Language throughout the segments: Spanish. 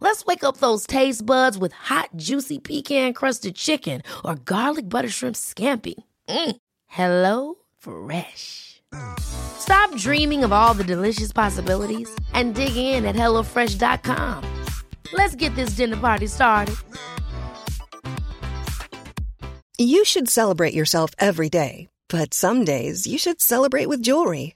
Let's wake up those taste buds with hot, juicy pecan crusted chicken or garlic butter shrimp scampi. Mm. Hello Fresh. Stop dreaming of all the delicious possibilities and dig in at HelloFresh.com. Let's get this dinner party started. You should celebrate yourself every day, but some days you should celebrate with jewelry.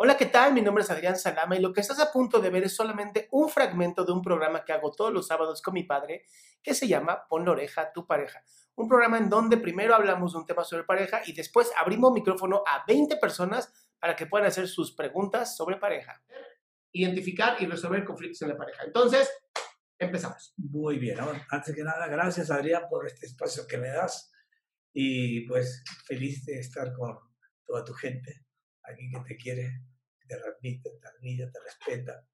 Hola, ¿qué tal? Mi nombre es Adrián Salama y lo que estás a punto de ver es solamente un fragmento de un programa que hago todos los sábados con mi padre que se llama Pon la oreja a tu pareja. Un programa en donde primero hablamos de un tema sobre pareja y después abrimos micrófono a 20 personas para que puedan hacer sus preguntas sobre pareja. Identificar y resolver conflictos en la pareja. Entonces, empezamos. Muy bien, antes que nada, gracias Adrián por este espacio que me das y pues feliz de estar con toda tu gente aquí que te quiere, te repite, te admira, te respeta.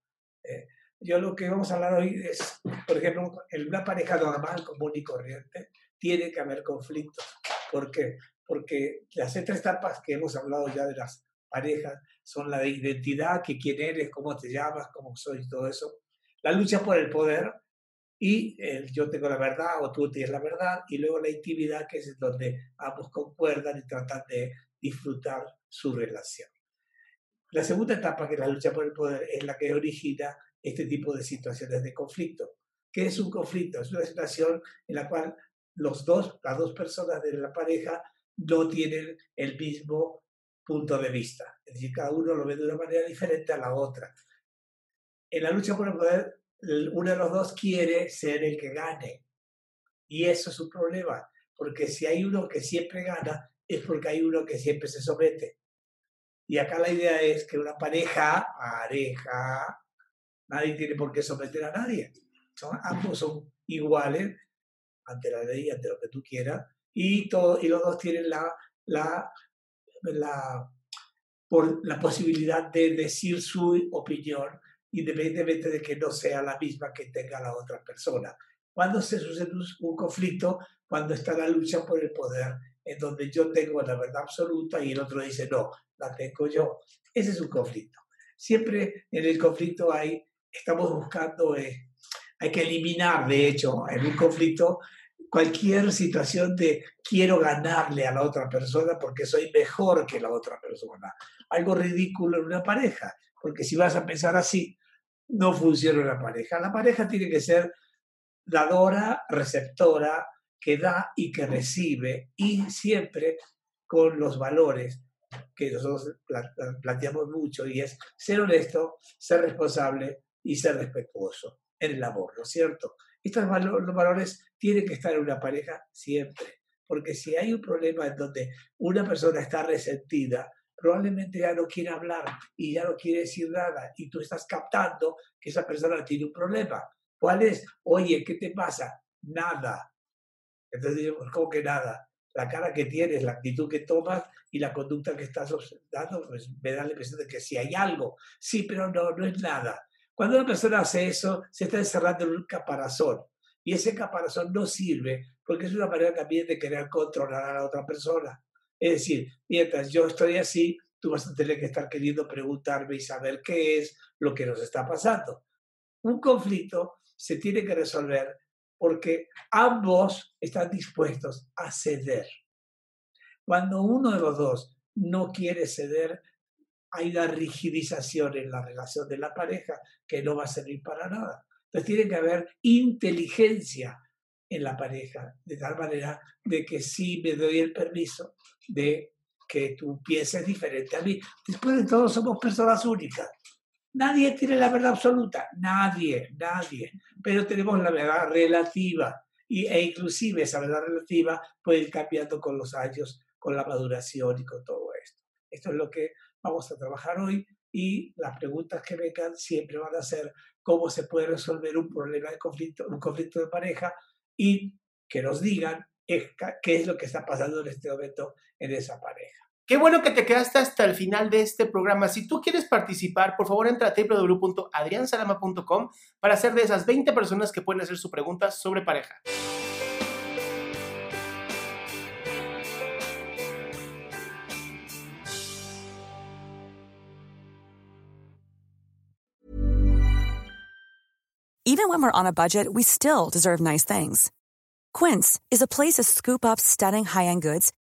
Eh, yo lo que vamos a hablar hoy es, por ejemplo, en una pareja normal, común y corriente, tiene que haber conflictos. ¿Por qué? Porque las tres etapas que hemos hablado ya de las parejas son la de identidad, que quién eres, cómo te llamas, cómo soy, todo eso. La lucha por el poder y el yo tengo la verdad o tú tienes la verdad. Y luego la intimidad, que es donde ambos concuerdan y tratan de disfrutar su relación. La segunda etapa, que es la lucha por el poder, es la que origina este tipo de situaciones de conflicto. ¿Qué es un conflicto? Es una situación en la cual los dos, las dos personas de la pareja no tienen el mismo punto de vista. Es decir, cada uno lo ve de una manera diferente a la otra. En la lucha por el poder, uno de los dos quiere ser el que gane. Y eso es un problema, porque si hay uno que siempre gana, es porque hay uno que siempre se somete. Y acá la idea es que una pareja, pareja, nadie tiene por qué someter a nadie. Son, ambos son iguales ante la ley, ante lo que tú quieras, y, todo, y los dos tienen la, la, la, por la posibilidad de decir su opinión, independientemente de que no sea la misma que tenga la otra persona. Cuando se sucede un conflicto, cuando está la lucha por el poder en donde yo tengo la verdad absoluta y el otro dice, no, la tengo yo. Ese es un conflicto. Siempre en el conflicto hay, estamos buscando, eh, hay que eliminar, de hecho, en un conflicto cualquier situación de quiero ganarle a la otra persona porque soy mejor que la otra persona. Algo ridículo en una pareja, porque si vas a pensar así, no funciona una pareja. La pareja tiene que ser dadora, receptora, que da y que recibe, y siempre con los valores que nosotros planteamos mucho, y es ser honesto, ser responsable y ser respetuoso en el amor, ¿no es cierto? Estos valores tienen que estar en una pareja siempre, porque si hay un problema en donde una persona está resentida, probablemente ya no quiere hablar y ya no quiere decir nada, y tú estás captando que esa persona tiene un problema. ¿Cuál es? Oye, ¿qué te pasa? Nada. Entonces, como que nada, la cara que tienes, la actitud que tomas y la conducta que estás dando, pues me da la impresión de que si hay algo, sí, pero no, no es nada. Cuando una persona hace eso, se está encerrando en un caparazón. Y ese caparazón no sirve porque es una manera también de querer controlar a la otra persona. Es decir, mientras yo estoy así, tú vas a tener que estar queriendo preguntarme y saber qué es lo que nos está pasando. Un conflicto se tiene que resolver porque ambos están dispuestos a ceder. Cuando uno de los dos no quiere ceder, hay una rigidización en la relación de la pareja que no va a servir para nada. Entonces tiene que haber inteligencia en la pareja, de tal manera de que sí me doy el permiso de que tú pienses diferente a mí. Después de todo, somos personas únicas. Nadie tiene la verdad absoluta, nadie, nadie, pero tenemos la verdad relativa y, e inclusive esa verdad relativa puede ir cambiando con los años, con la maduración y con todo esto. Esto es lo que vamos a trabajar hoy y las preguntas que vengan siempre van a ser cómo se puede resolver un problema de conflicto, un conflicto de pareja y que nos digan qué es lo que está pasando en este momento en esa pareja. Qué bueno que te quedaste hasta el final de este programa. Si tú quieres participar, por favor entra a www.adriansalama.com para ser de esas 20 personas que pueden hacer su pregunta sobre pareja. Even when we're on a budget, we still deserve nice things. Quince is a place to scoop up stunning high-end goods